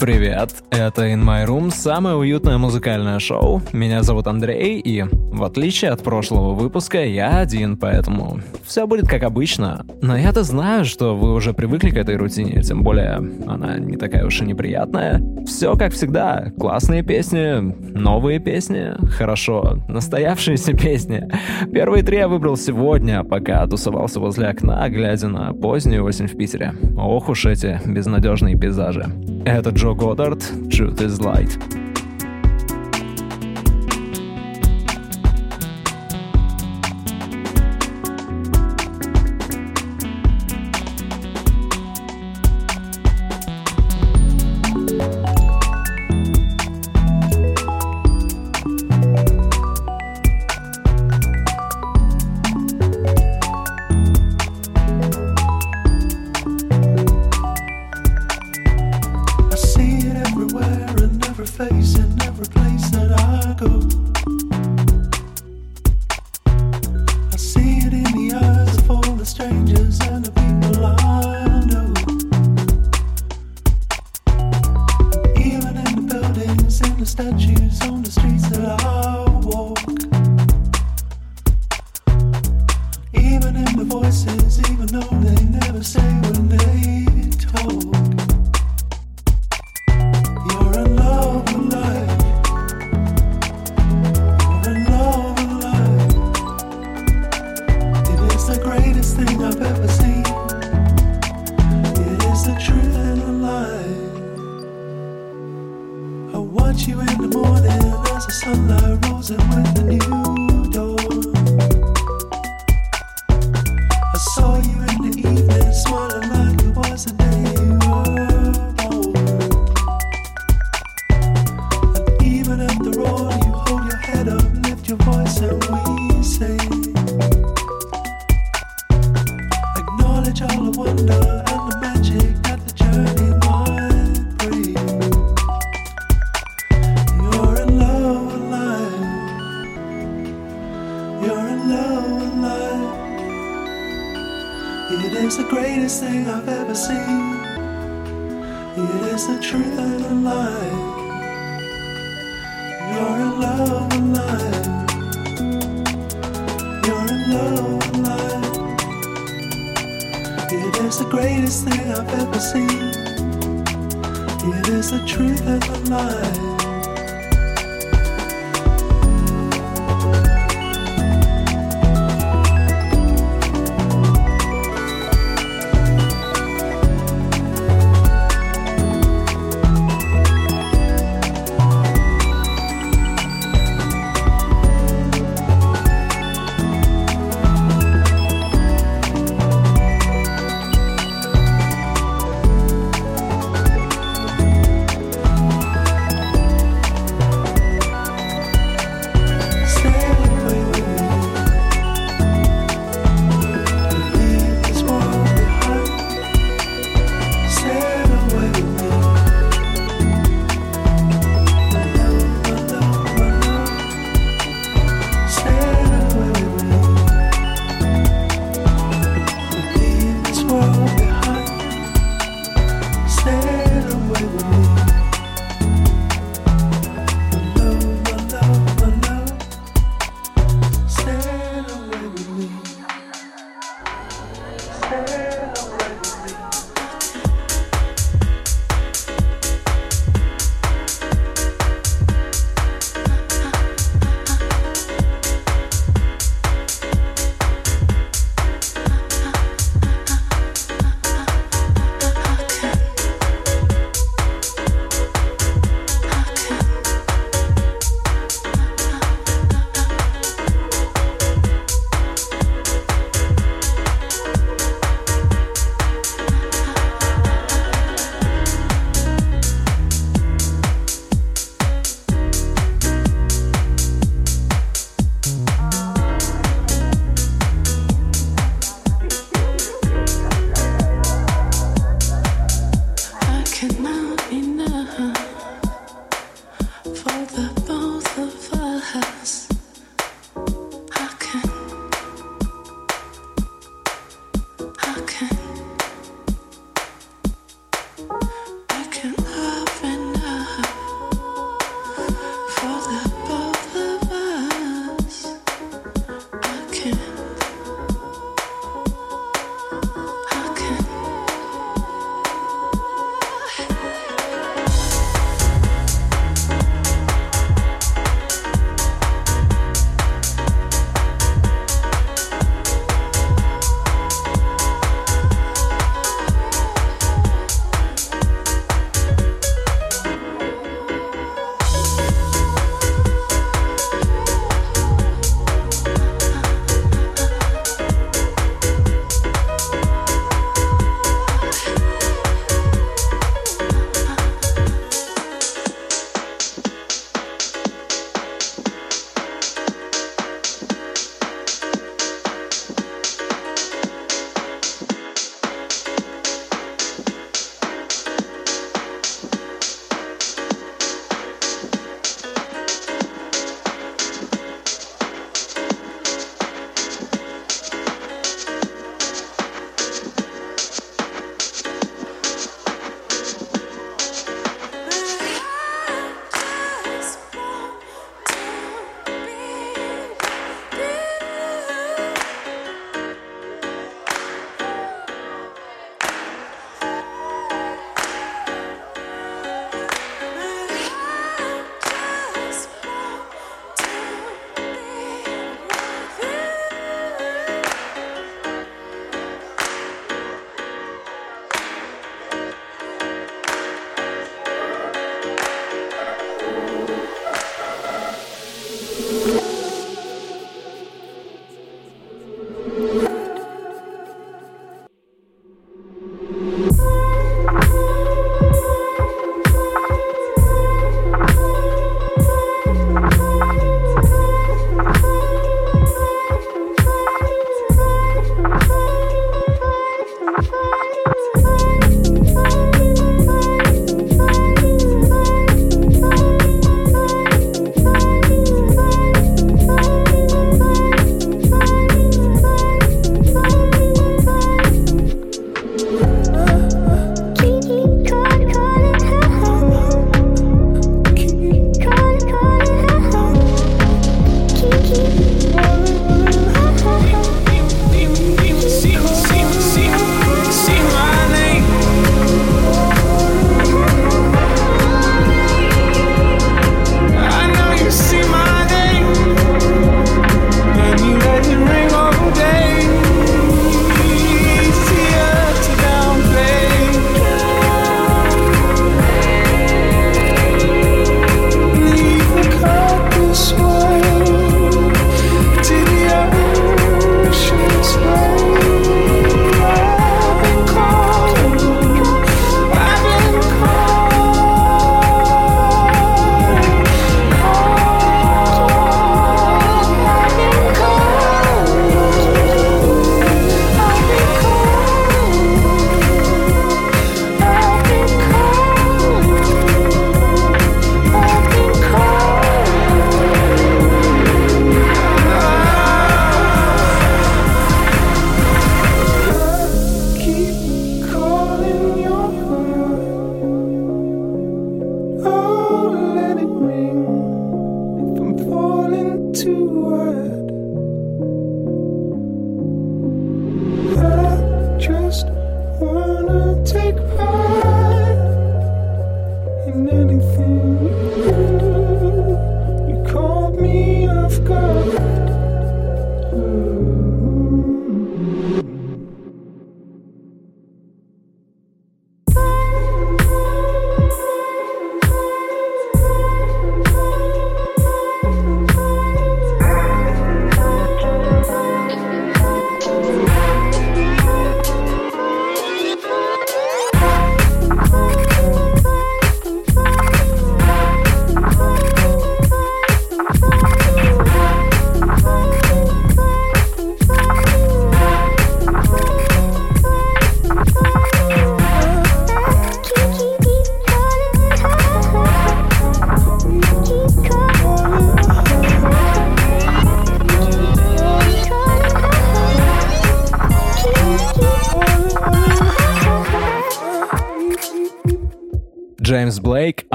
Привет, это In My Room, самое уютное музыкальное шоу. Меня зовут Андрей, и в отличие от прошлого выпуска, я один, поэтому все будет как обычно. Но я-то знаю, что вы уже привыкли к этой рутине, тем более она не такая уж и неприятная. Все как всегда, классные песни, новые песни, хорошо, настоявшиеся песни. Первые три я выбрал сегодня, пока тусовался возле окна, глядя на позднюю осень в Питере. Ох уж эти безнадежные пейзажи. Это Джо Joe Goddard, Truth is Light. Stay with me.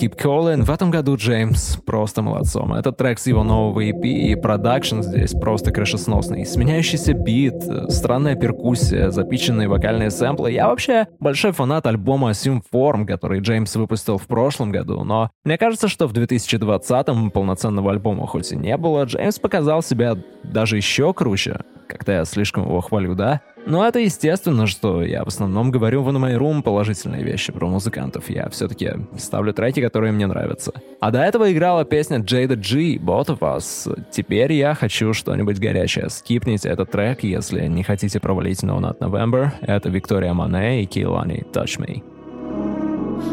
Keep Calling. В этом году Джеймс просто молодцом. Этот трек с его нового EP и продакшн здесь просто крышесносный. Сменяющийся бит, странная перкуссия, запиченные вокальные сэмплы. Я вообще большой фанат альбома Symform, который Джеймс выпустил в прошлом году, но мне кажется, что в 2020-м полноценного альбома хоть и не было, Джеймс показал себя даже еще круче. Как-то я слишком его хвалю, да? Но это естественно, что я в основном говорю в On My Room положительные вещи про музыкантов. Я все-таки ставлю треки, которые мне нравятся. А до этого играла песня Jada G, Both of Us. Теперь я хочу что-нибудь горячее. Скипните этот трек, если не хотите провалить No Not November. Это Виктория Моне и Килани Touch Me.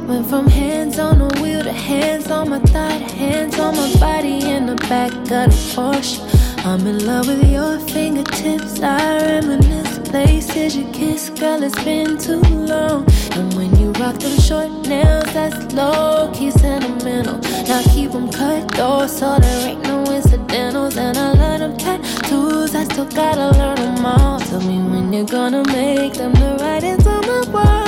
Went from hands on the wheel to hands on my thigh hands on my body in the back of the Porsche. I'm in love with your fingertips. I reminisce places you kiss, girl. It's been too long. And when you rock them short nails, that's low key sentimental. Now keep them cut though, so there ain't no incidentals. And I love them tattoos, I still gotta learn them all. Tell me when you're gonna make them the writings on my wall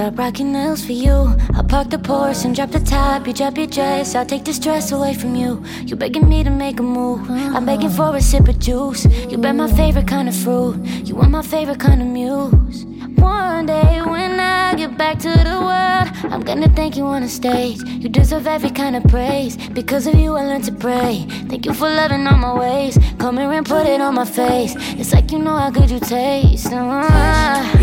Stop rocking nails for you. I'll park the Porsche and drop the top. You drop your dress. I'll take the stress away from you. You begging me to make a move. I'm begging for a sip of juice. You bet my favorite kind of fruit. You want my favorite kind of muse. One day when I get back to the world, I'm gonna thank you on the stage. You deserve every kind of praise. Because of you, I learned to pray. Thank you for loving all my ways. Come here and put it on my face. It's like you know how good you taste. Uh,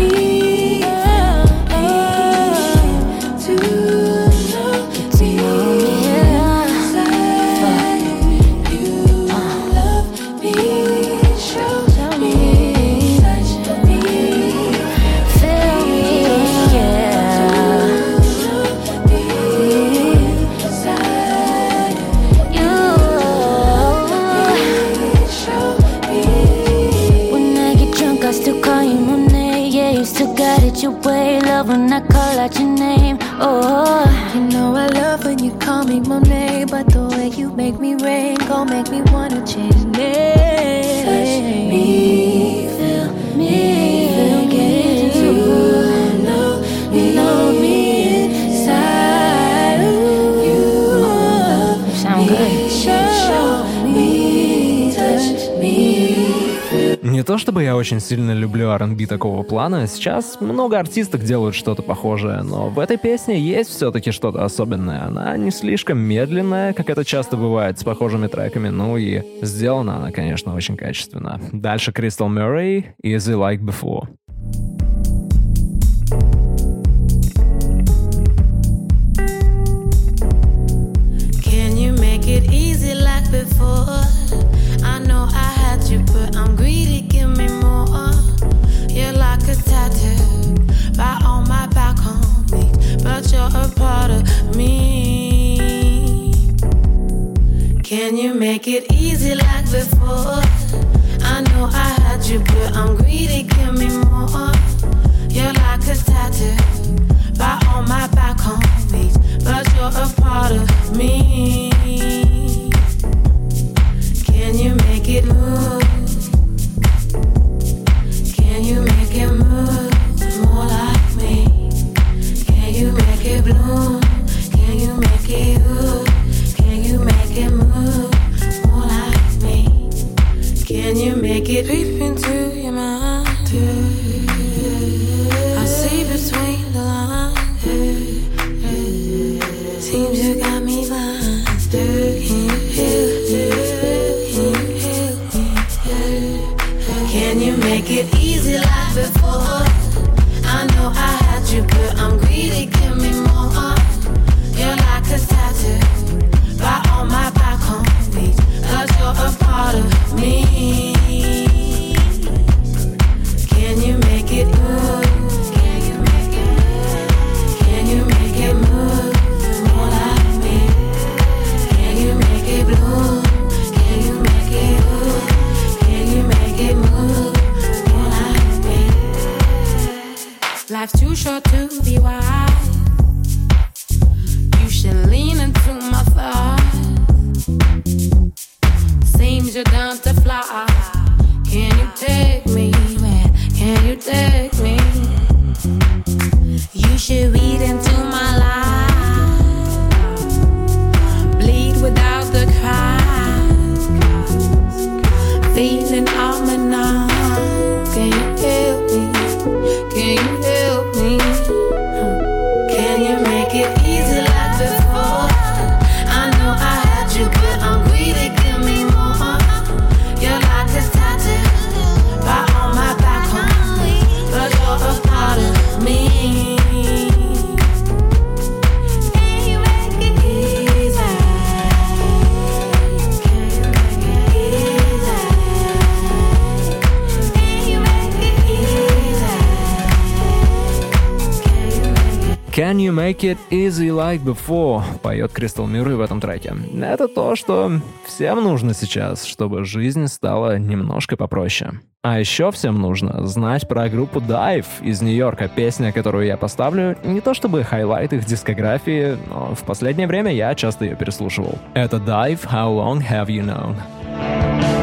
call out your name. Oh, you know I love when you call me Monet, but the way you make me rain, gon' make me wanna change names. То чтобы я очень сильно люблю R&B такого плана, сейчас много артисток делают что-то похожее, но в этой песне есть все-таки что-то особенное. Она не слишком медленная, как это часто бывает с похожими треками, ну и сделана она, конечно, очень качественно. Дальше Crystal Murray, Easy Like Before. Can you make it easy like before? Can you make it easy like before? I know I had you, but I'm greedy, give me more. You're like a tattoo by all my back home but you're a part of me. Can you make it move? Can you make it move more like me? Can you make it bloom? could leap into You. Make it easy like before? Поет Кристал Мюррей в этом треке. Это то, что всем нужно сейчас, чтобы жизнь стала немножко попроще. А еще всем нужно знать про группу DIIV из Нью-Йорка. Песня, которую я поставлю, не то чтобы highlight их дискографии, но в последнее время я часто ее переслушивал. Это DIIV How Long Have You Known?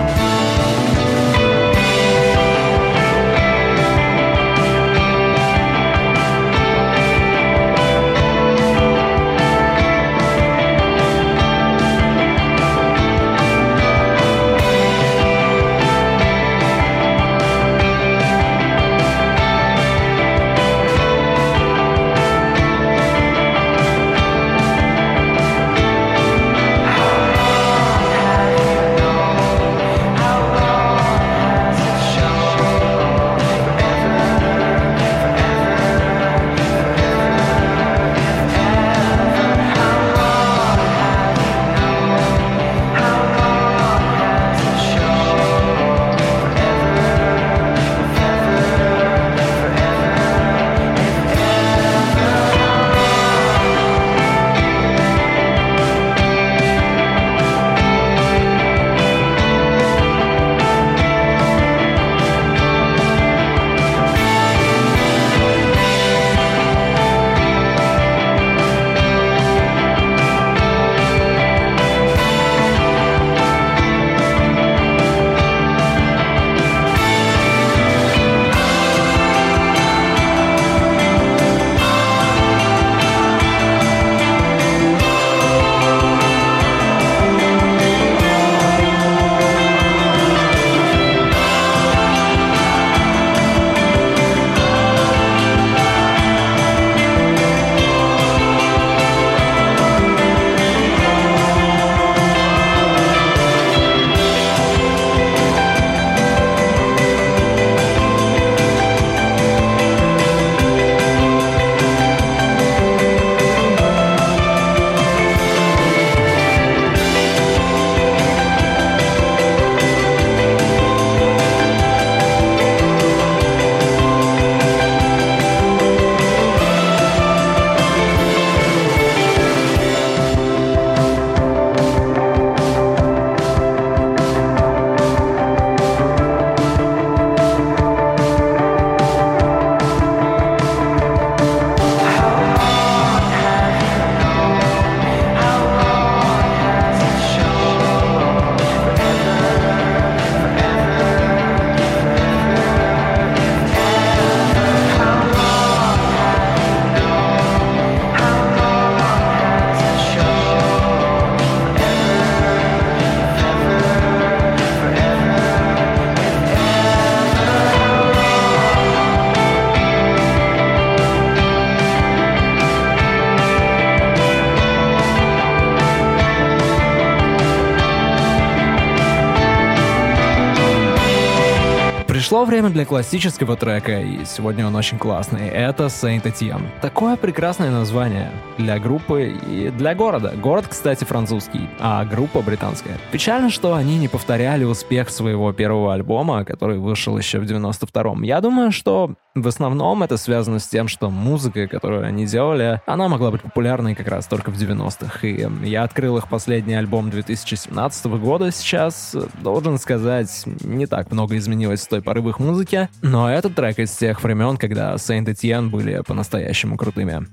Время для классического трека, и сегодня он очень классный. Это Saint Etienne. Такое прекрасное название для группы и для города. Город, кстати, французский, а группа британская. Печально, что они не повторяли успех своего первого альбома, который вышел еще в 92-м. Я думаю, что в основном это связано с тем, что музыка, которую они делали, она могла быть популярной как раз только в 90-х. И я открыл их последний альбом 2017 года сейчас. Должен сказать, не так много изменилось с той поры в их музыке, но этот трек из тех времен, когда Saint Etienne были по-настоящему крутыми.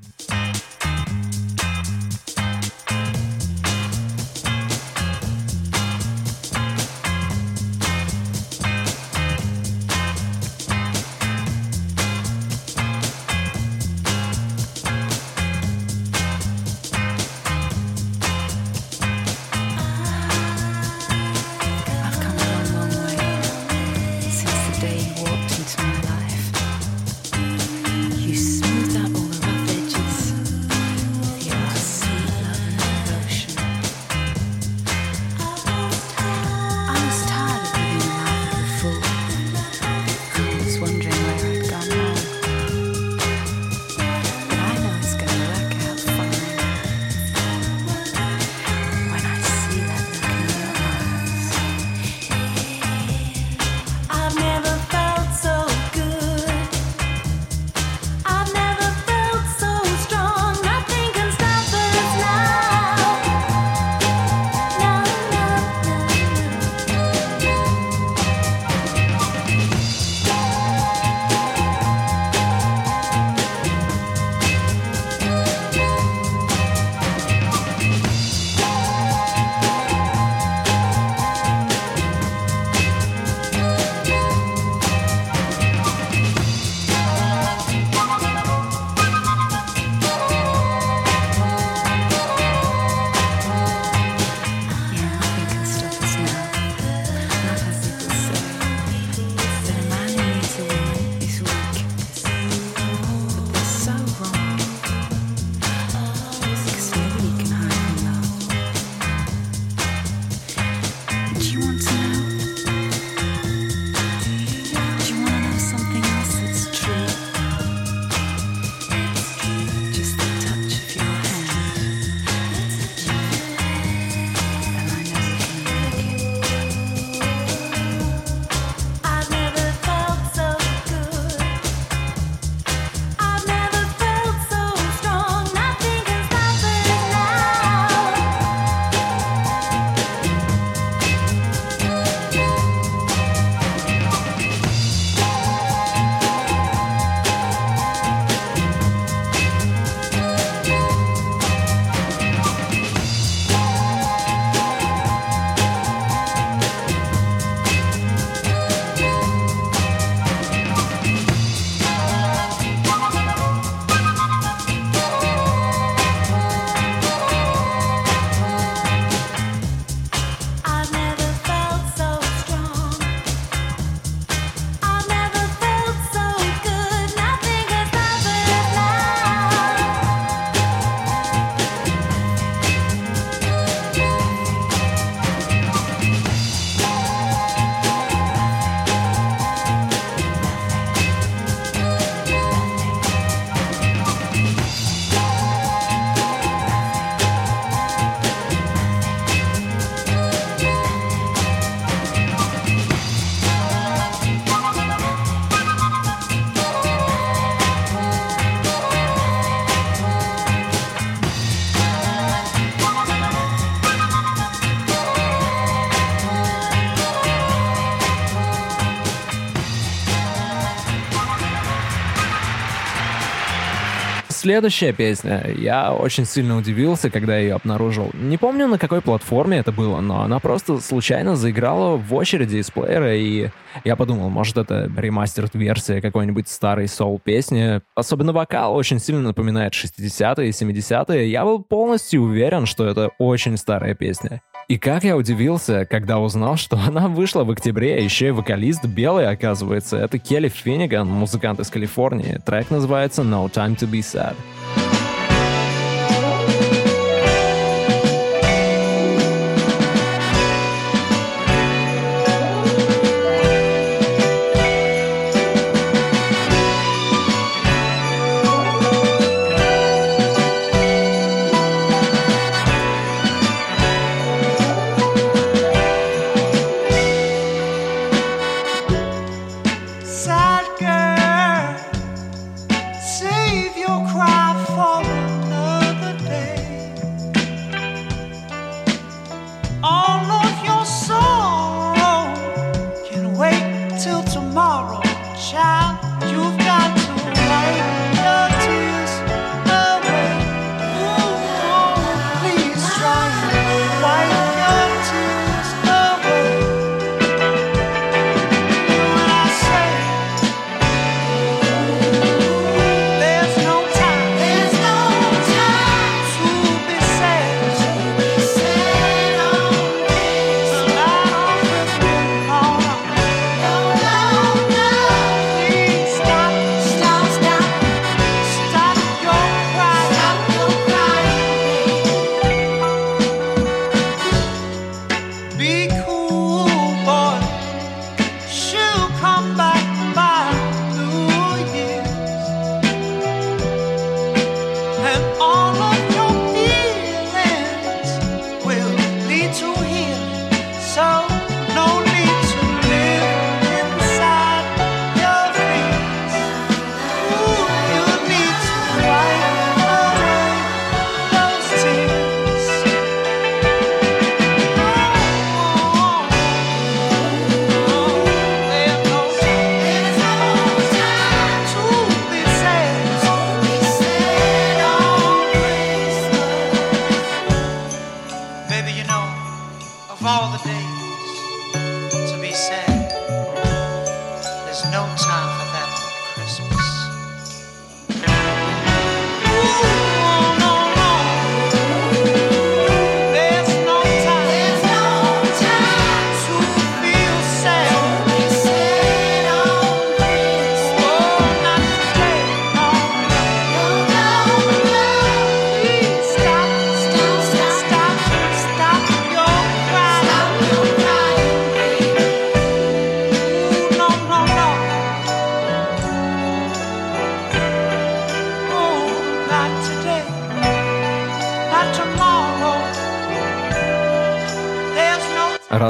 Следующая песня. Я очень сильно удивился, когда ее обнаружил. Не помню, на какой платформе это было, но она просто случайно заиграла в очереди из плеера, и я подумал, может, это ремастер-версия какой-нибудь старой соул-песни. Особенно вокал очень сильно напоминает 60-е и 70-е. Я был полностью уверен, что это очень старая песня. И как я удивился, когда узнал, что она вышла в октябре, а еще и вокалист белый, оказывается. Это Келли Финниган, музыкант из Калифорнии. Трек называется «No Time to Be Sad».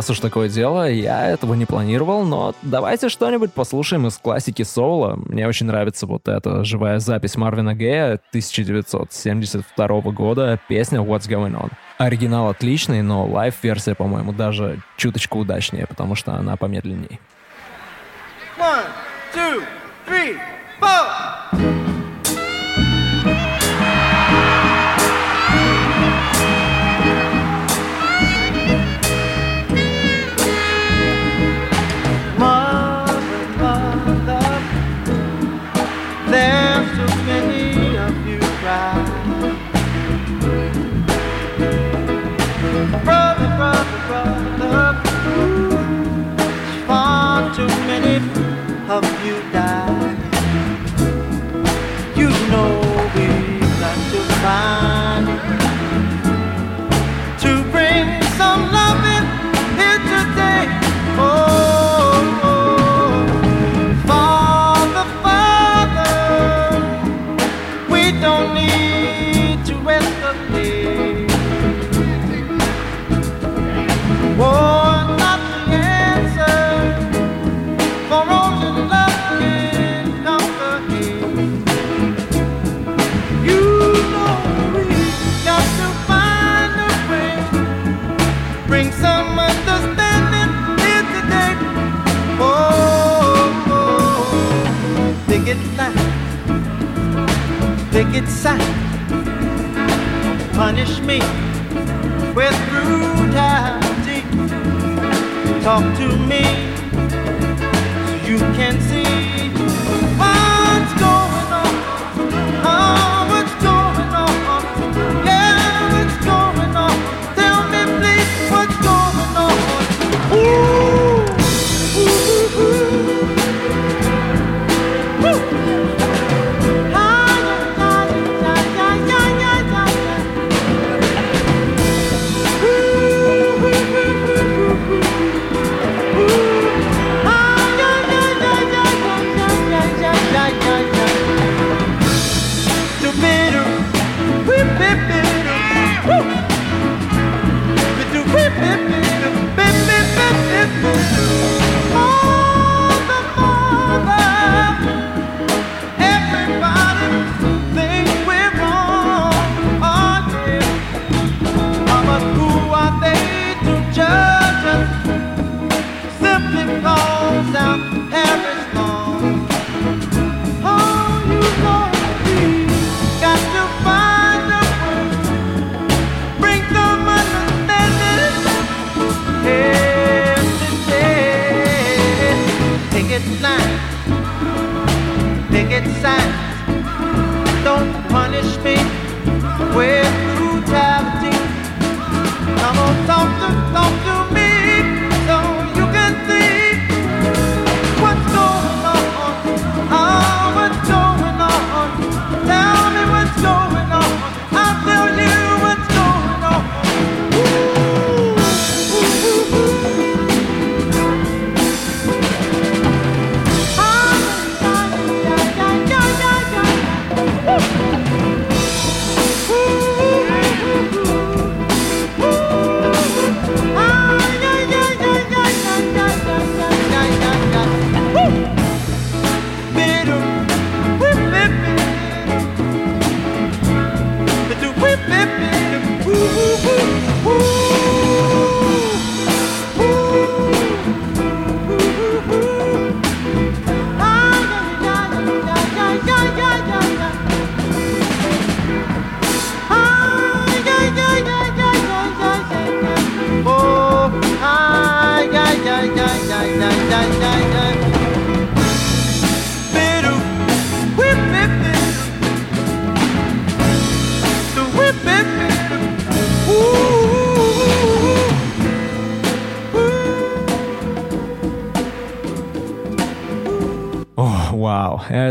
Раз уж такое дело, я этого не планировал, но давайте что-нибудь послушаем из классики соула. Мне очень нравится вот эта живая запись Марвина Гея 1972 года, песня What's Going On. Оригинал отличный, но лайв-версия, по-моему, даже чуточку удачнее, потому что она помедленнее. One, two, three,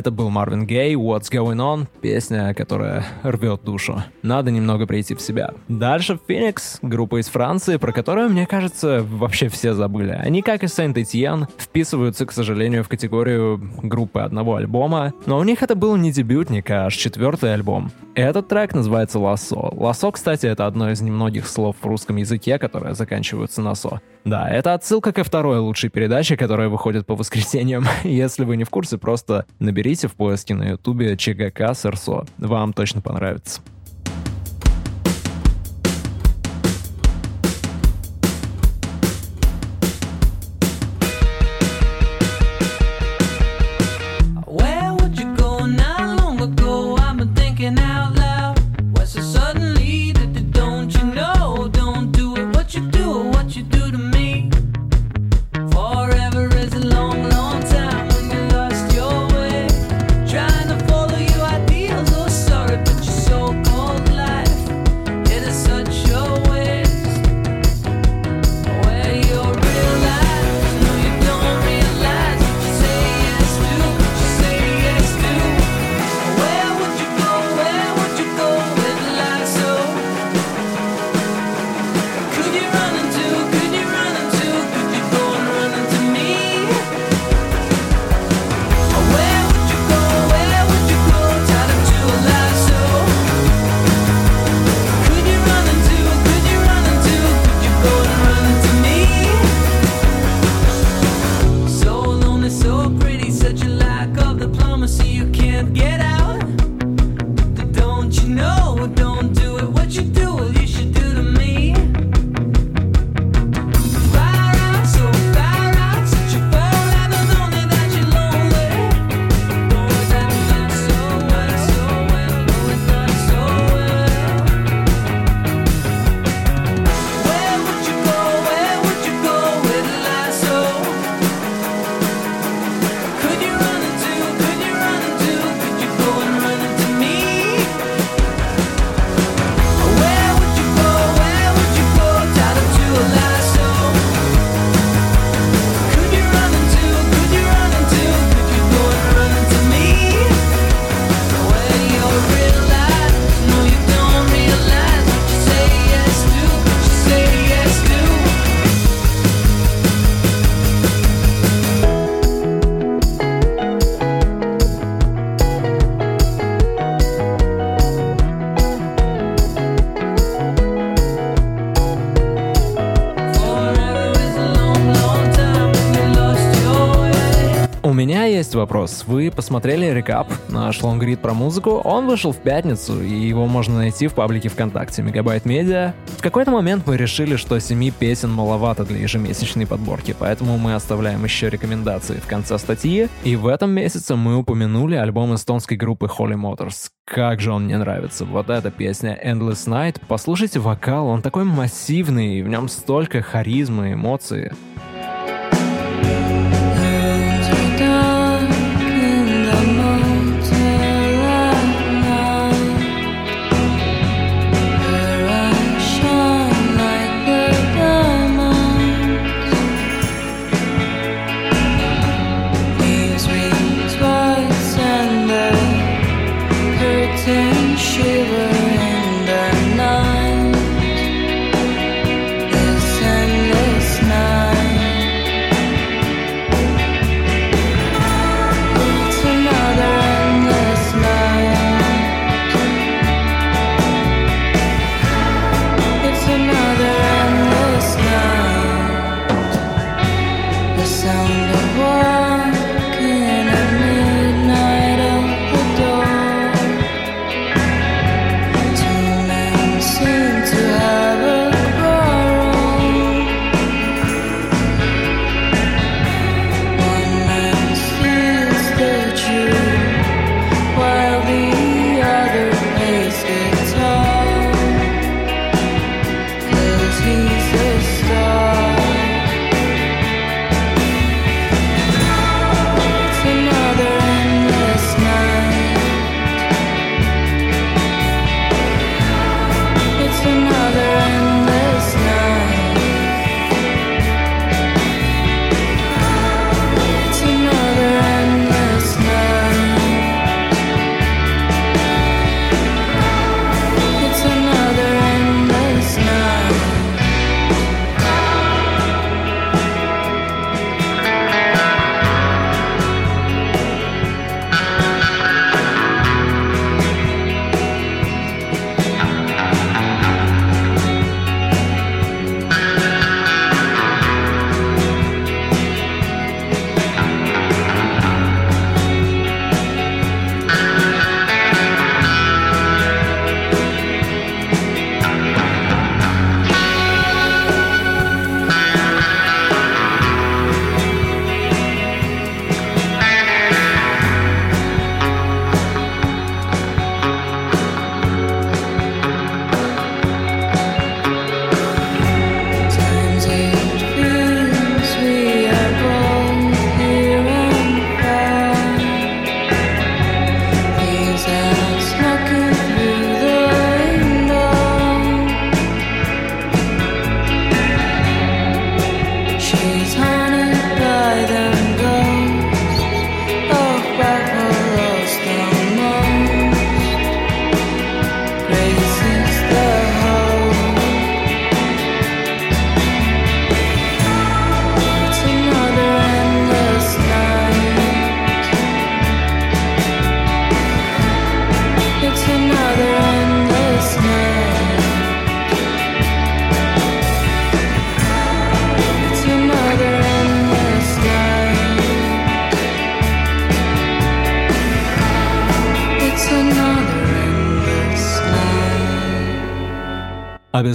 Это был Марвин Гей, What's Going On, песня, которая рвет душу надо немного прийти в себя. Дальше Феникс, группа из Франции, про которую, мне кажется, вообще все забыли. Они, как и Saint Etienne, вписываются, к сожалению, в категорию группы одного альбома, но у них это был не дебютник, а аж четвертый альбом. Этот трек называется Лосо. Лосо, кстати, это одно из немногих слов в русском языке, которое заканчивается на «со». Да, это отсылка ко второй лучшей передаче, которая выходит по воскресеньям. Если вы не в курсе, просто наберите в поиске на ютубе ЧГК Сырсо. Вам точно понравится. Вопрос. Вы посмотрели рекап, наш лонгрид про музыку? Он вышел в пятницу, и его можно найти в паблике ВКонтакте Мегабайт Медиа. В какой-то момент мы решили, что семи песен маловато для ежемесячной подборки, поэтому мы оставляем еще рекомендации в конце статьи. И в этом месяце мы упомянули альбом эстонской группы Holy Motors. Как же он мне нравится. Вот эта песня Endless Night. Послушайте вокал, он такой массивный, в нем столько харизмы, эмоций.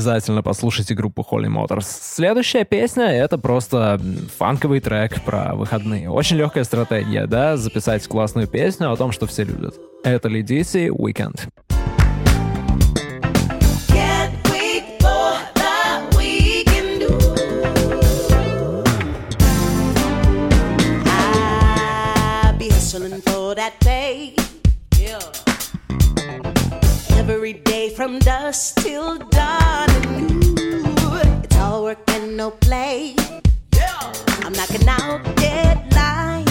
Обязательно послушайте группу Holy Motors. Следующая песня — это просто фанковый трек про выходные. Очень легкая стратегия, да, записать классную песню о том, что все любят. Это Лидиси Weekend. Can't wait from dusk till dawn. Ooh, it's all work and no play. Yeah. I'm knocking out deadlines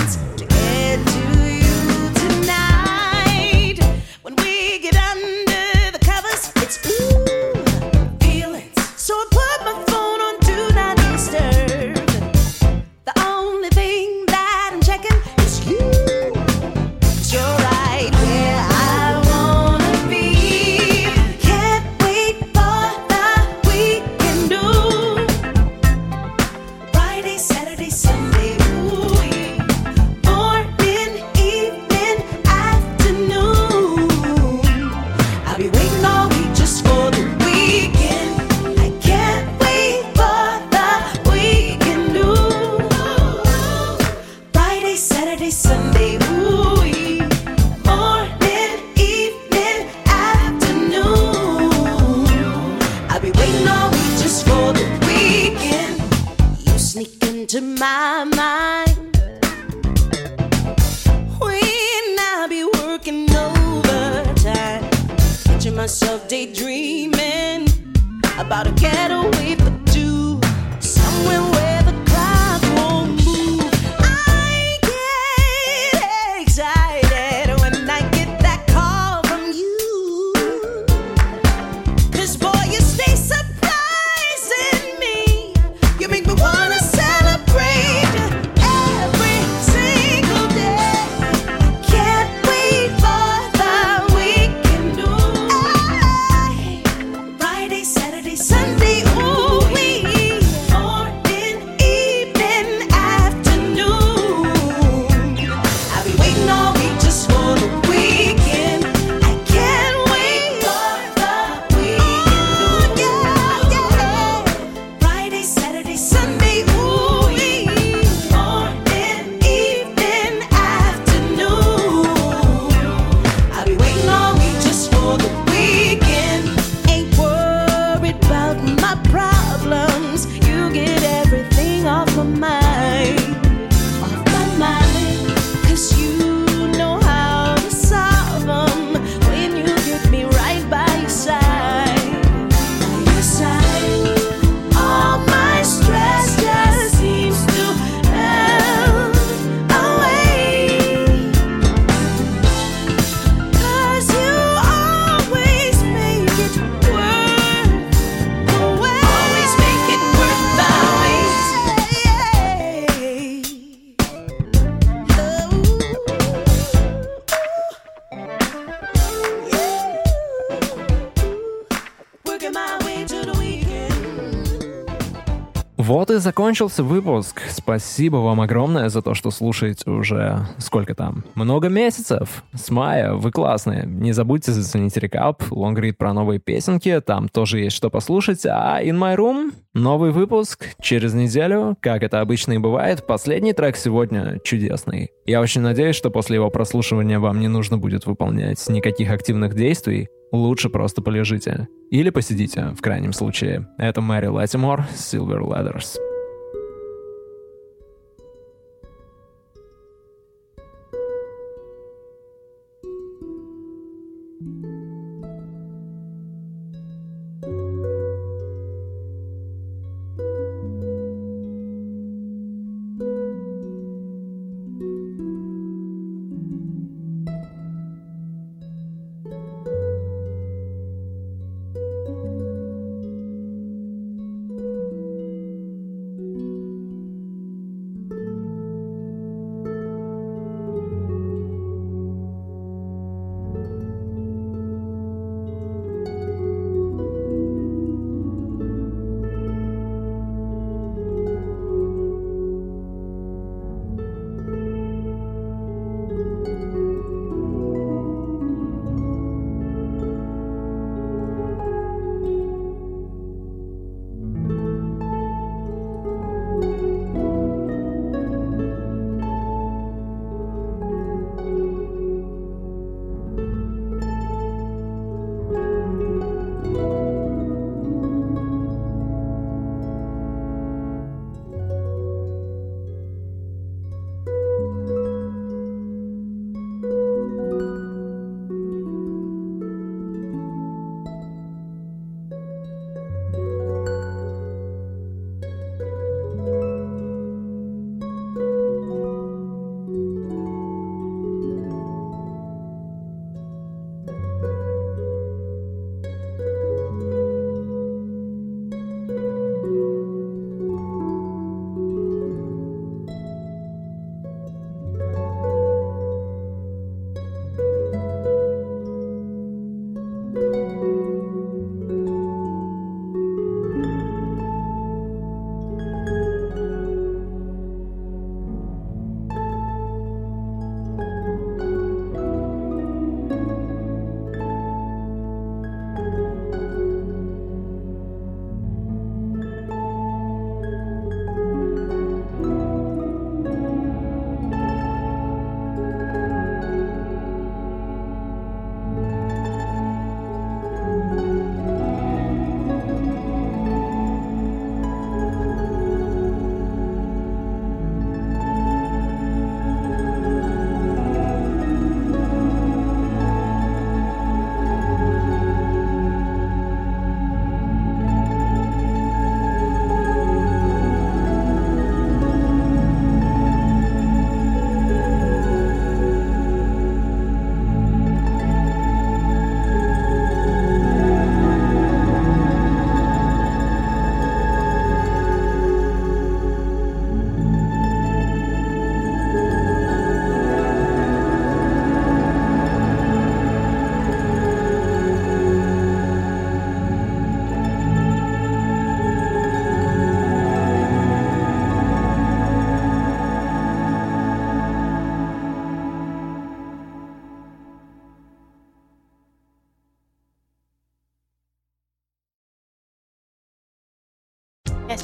закончился выпуск. Спасибо вам огромное за то, что слушаете уже сколько там? Много месяцев. С мая. Вы классные. Не забудьте заценить рекап, лонгрид про новые песенки. Там тоже есть что послушать. А In My Room — новый выпуск через неделю. Как это обычно и бывает, последний трек сегодня чудесный. Я очень надеюсь, что после его прослушивания вам не нужно будет выполнять никаких активных действий. Лучше просто полежите. Или посидите, в крайнем случае. Это Мэри Латимор, Silver Letters.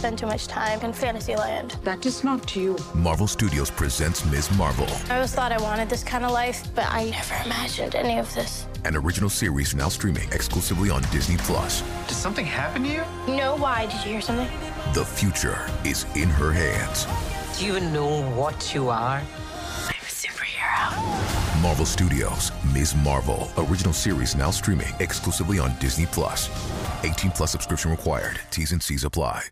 Spend too much time in Fantasyland. That is not you. Marvel Studios presents Ms. Marvel, I always thought I wanted this kind of life, but I never imagined any of this. an original series now streaming exclusively on Disney Plus. Did something happen to you? No, why? Did you hear something? The future is in her hands. Do you know what you are? I'm a superhero. Marvel Studios, Ms. Marvel, original series now streaming exclusively on Disney Plus. 18 plus subscription required. T's and C's apply.